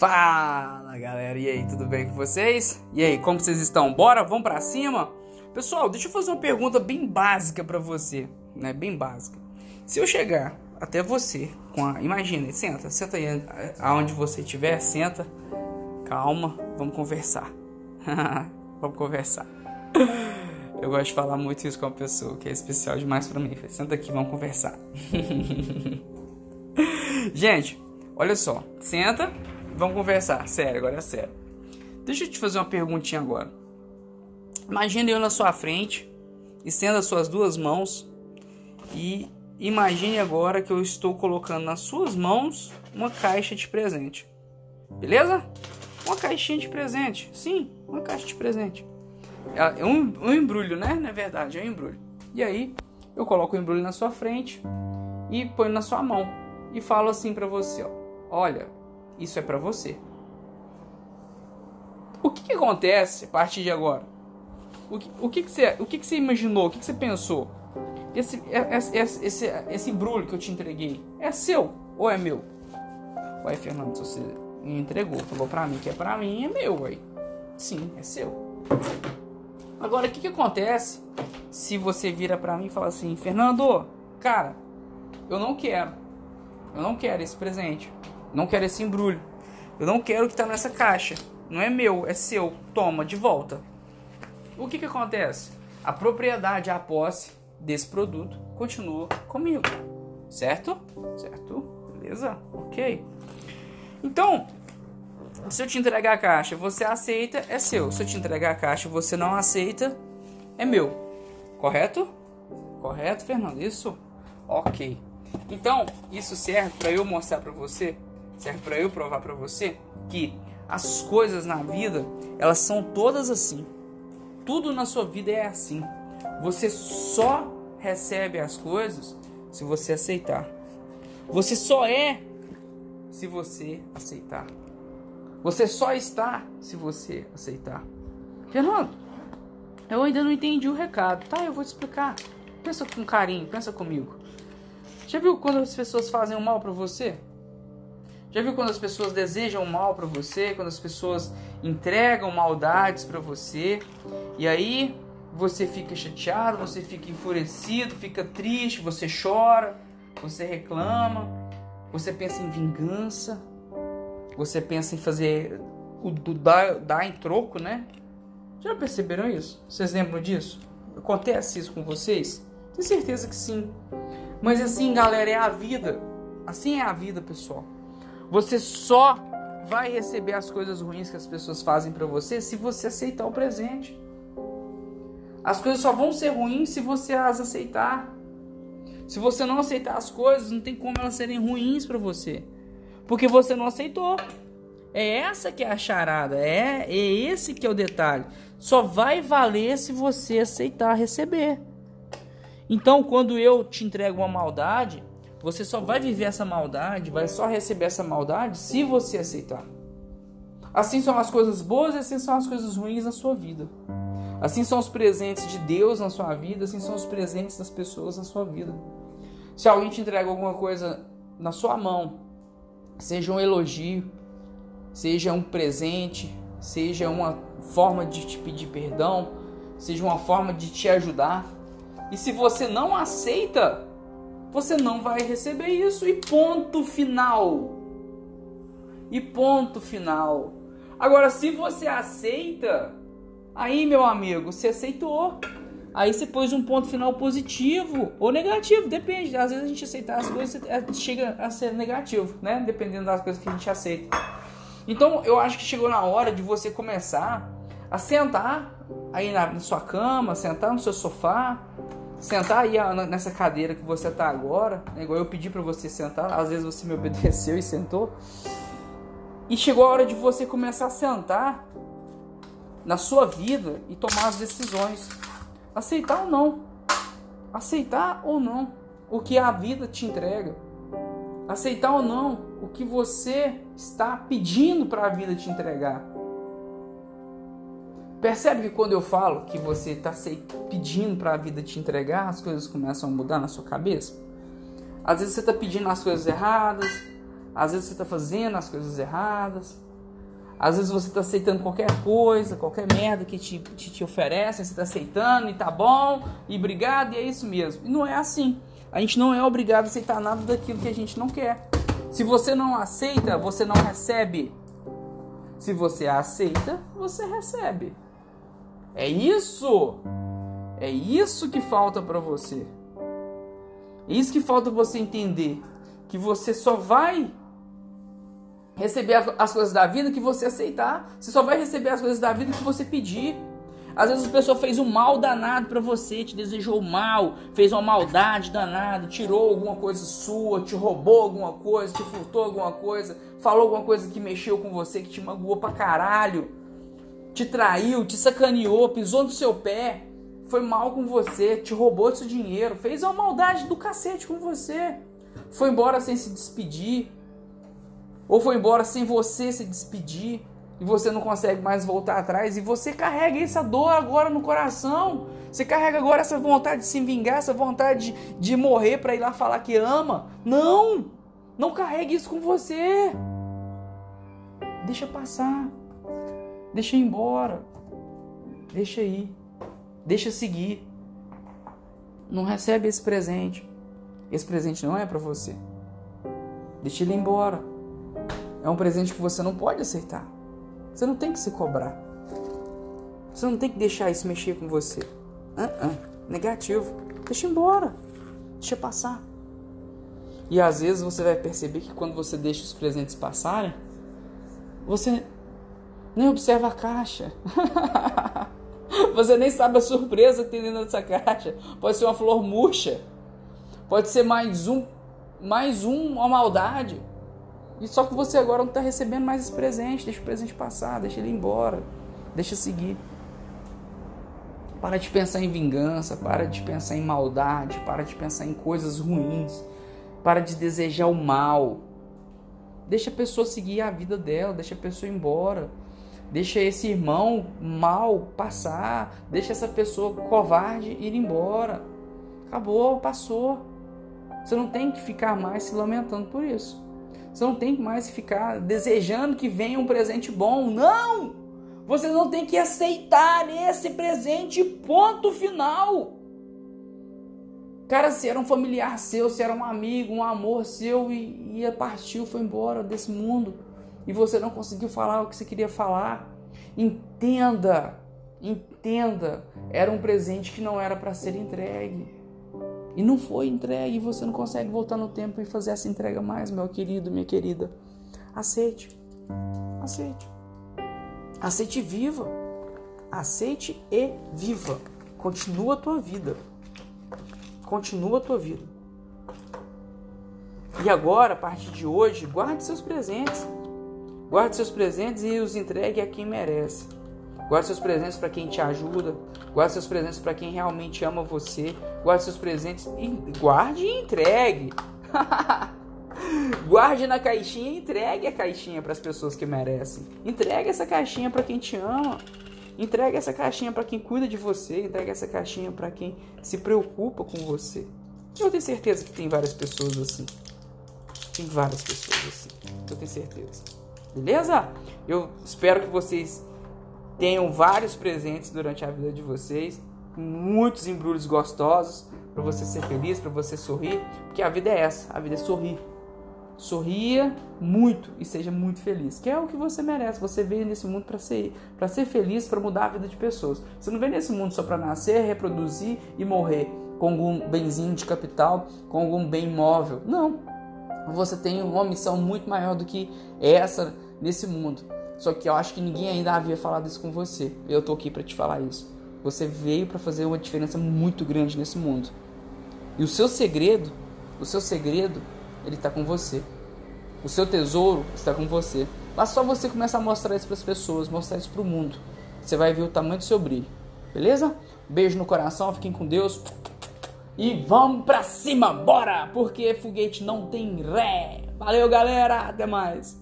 Fala galera, e aí, tudo bem com vocês? E aí, como vocês estão? Bora, vamos pra cima? Pessoal, deixa eu fazer uma pergunta bem básica para você, né? Bem básica. Se eu chegar até você com a. Imagina, senta, senta aí aonde você estiver, senta, calma, vamos conversar. vamos conversar. Eu gosto de falar muito isso com a pessoa, que é especial demais para mim. Senta aqui, vamos conversar. Gente, olha só, senta Vamos conversar, sério, agora é sério. Deixa eu te fazer uma perguntinha agora. Imagine eu na sua frente, estenda as suas duas mãos e imagine agora que eu estou colocando nas suas mãos uma caixa de presente. Beleza? Uma caixinha de presente. Sim, uma caixa de presente. É um, um embrulho, né? Na verdade, é um embrulho. E aí, eu coloco o embrulho na sua frente e ponho na sua mão. E falo assim para você, ó. Olha, isso é para você. O que, que, acontece a partir de agora? O que, o que, que, você, o que, que você imaginou? O que, que você pensou? Esse, esse, esse, esse, esse embrulho que eu te entreguei é seu ou é meu? Ué, Fernando, se você me entregou, falou pra mim que é pra mim, é meu, ué. Sim, é seu. Agora, o que, que acontece se você vira pra mim e fala assim, Fernando, cara, eu não quero. Eu não quero esse presente. Não quero esse embrulho. Eu não quero o que está nessa caixa. Não é meu, é seu. Toma, de volta. O que, que acontece? A propriedade, a posse desse produto continua comigo. Certo? Certo? Beleza? Ok. Então, se eu te entregar a caixa, você aceita, é seu. Se eu te entregar a caixa, você não aceita, é meu. Correto? Correto, Fernando? Isso? Ok. Então, isso serve para eu mostrar para você serve para eu provar para você que as coisas na vida, elas são todas assim. Tudo na sua vida é assim. Você só recebe as coisas se você aceitar. Você só é se você aceitar. Você só está se você aceitar. Fernando, eu ainda não entendi o recado. Tá, eu vou te explicar. Pensa com carinho, pensa comigo. Já viu quando as pessoas fazem o mal para você? Já viu quando as pessoas desejam mal para você, quando as pessoas entregam maldades para você, e aí você fica chateado, você fica enfurecido, fica triste, você chora, você reclama, você pensa em vingança, você pensa em fazer o do dar, dar em troco, né? Já perceberam isso? Vocês lembram disso? Acontece isso com vocês? Tenho certeza que sim. Mas assim, galera, é a vida. Assim é a vida, pessoal. Você só vai receber as coisas ruins que as pessoas fazem para você se você aceitar o presente. As coisas só vão ser ruins se você as aceitar. Se você não aceitar as coisas, não tem como elas serem ruins para você, porque você não aceitou. É essa que é a charada, é, é esse que é o detalhe. Só vai valer se você aceitar receber. Então, quando eu te entrego uma maldade, você só vai viver essa maldade, vai só receber essa maldade se você aceitar. Assim são as coisas boas e assim são as coisas ruins na sua vida. Assim são os presentes de Deus na sua vida, assim são os presentes das pessoas na sua vida. Se alguém te entrega alguma coisa na sua mão, seja um elogio, seja um presente, seja uma forma de te pedir perdão, seja uma forma de te ajudar, e se você não aceita, você não vai receber isso e ponto final. E ponto final. Agora, se você aceita, aí meu amigo, você aceitou. Aí você pôs um ponto final positivo ou negativo, depende. Às vezes a gente aceitar as coisas é, chega a ser negativo, né? Dependendo das coisas que a gente aceita. Então eu acho que chegou na hora de você começar a sentar aí na, na sua cama, sentar no seu sofá, sentar aí nessa cadeira que você está agora, né? igual eu pedi para você sentar, às vezes você me obedeceu e sentou. E chegou a hora de você começar a sentar na sua vida e tomar as decisões. Aceitar ou não. Aceitar ou não o que a vida te entrega. Aceitar ou não o que você está pedindo para a vida te entregar. Percebe que quando eu falo que você está pedindo para a vida te entregar, as coisas começam a mudar na sua cabeça? Às vezes você está pedindo as coisas erradas, às vezes você está fazendo as coisas erradas, às vezes você está aceitando qualquer coisa, qualquer merda que te, te, te oferecem, você está aceitando e tá bom, e obrigado, e é isso mesmo. E não é assim. A gente não é obrigado a aceitar nada daquilo que a gente não quer. Se você não aceita, você não recebe. Se você aceita, você recebe. É isso. É isso que falta para você. É isso que falta você entender que você só vai receber as coisas da vida que você aceitar. Você só vai receber as coisas da vida que você pedir. Às vezes a pessoa fez um mal danado para você, te desejou mal, fez uma maldade danada, tirou alguma coisa sua, te roubou alguma coisa, te furtou alguma coisa, falou alguma coisa que mexeu com você, que te magoou pra caralho, te traiu, te sacaneou, pisou no seu pé, foi mal com você, te roubou seu dinheiro, fez uma maldade do cacete com você, foi embora sem se despedir, ou foi embora sem você se despedir e você não consegue mais voltar atrás e você carrega essa dor agora no coração. Você carrega agora essa vontade de se vingar, essa vontade de, de morrer para ir lá falar que ama. Não! Não carregue isso com você. Deixa passar. Deixa ir embora. Deixa ir. Deixa seguir. Não recebe esse presente. Esse presente não é para você. Deixa ele embora. É um presente que você não pode aceitar. Você não tem que se cobrar. Você não tem que deixar isso mexer com você. Uh -uh. Negativo. Deixa embora. Deixa passar. E às vezes você vai perceber que quando você deixa os presentes passarem, você nem observa a caixa. você nem sabe a surpresa que tem dentro dessa caixa. Pode ser uma flor murcha. Pode ser mais um, mais um, uma maldade. E só que você agora não está recebendo mais esse presente. Deixa o presente passar, deixa ele embora, deixa seguir. Para de pensar em vingança, para de pensar em maldade, para de pensar em coisas ruins, para de desejar o mal. Deixa a pessoa seguir a vida dela, deixa a pessoa ir embora. Deixa esse irmão mal passar, deixa essa pessoa covarde ir embora. Acabou, passou. Você não tem que ficar mais se lamentando por isso. Você não tem que mais ficar desejando que venha um presente bom. Não! Você não tem que aceitar esse presente, ponto final. Cara, se era um familiar seu, se era um amigo, um amor seu e ia partiu, foi embora desse mundo e você não conseguiu falar o que você queria falar, entenda, entenda, era um presente que não era para ser entregue e não foi entregue, e você não consegue voltar no tempo e fazer essa entrega mais, meu querido, minha querida. Aceite. Aceite. Aceite viva. Aceite e viva. Continua a tua vida. Continua a tua vida. E agora, a partir de hoje, guarde seus presentes. Guarde seus presentes e os entregue a quem merece. Guarde seus presentes para quem te ajuda. Guarde seus presentes para quem realmente ama você. Guarde seus presentes e guarde e entregue. guarde na caixinha e entregue a caixinha para as pessoas que merecem. Entregue essa caixinha para quem te ama. Entregue essa caixinha para quem cuida de você. Entregue essa caixinha para quem se preocupa com você. Eu tenho certeza que tem várias pessoas assim. Tem várias pessoas assim. Eu tenho certeza. Beleza? Eu espero que vocês tenham vários presentes durante a vida de vocês, muitos embrulhos gostosos para você ser feliz, para você sorrir, porque a vida é essa, a vida é sorrir. Sorria muito e seja muito feliz, que é o que você merece. Você veio nesse mundo para ser, para ser feliz, para mudar a vida de pessoas. Você não veio nesse mundo só para nascer, reproduzir e morrer com algum benzinho de capital, com algum bem imóvel. Não. Você tem uma missão muito maior do que essa nesse mundo. Só que eu acho que ninguém ainda havia falado isso com você. Eu tô aqui para te falar isso. Você veio para fazer uma diferença muito grande nesse mundo. E o seu segredo, o seu segredo, ele está com você. O seu tesouro está com você. Basta só você começar a mostrar isso para as pessoas, mostrar isso para o mundo. Você vai ver o tamanho do seu brilho. Beleza? Beijo no coração, fiquem com Deus. E vamos pra cima, bora! Porque foguete não tem ré. Valeu, galera, até mais.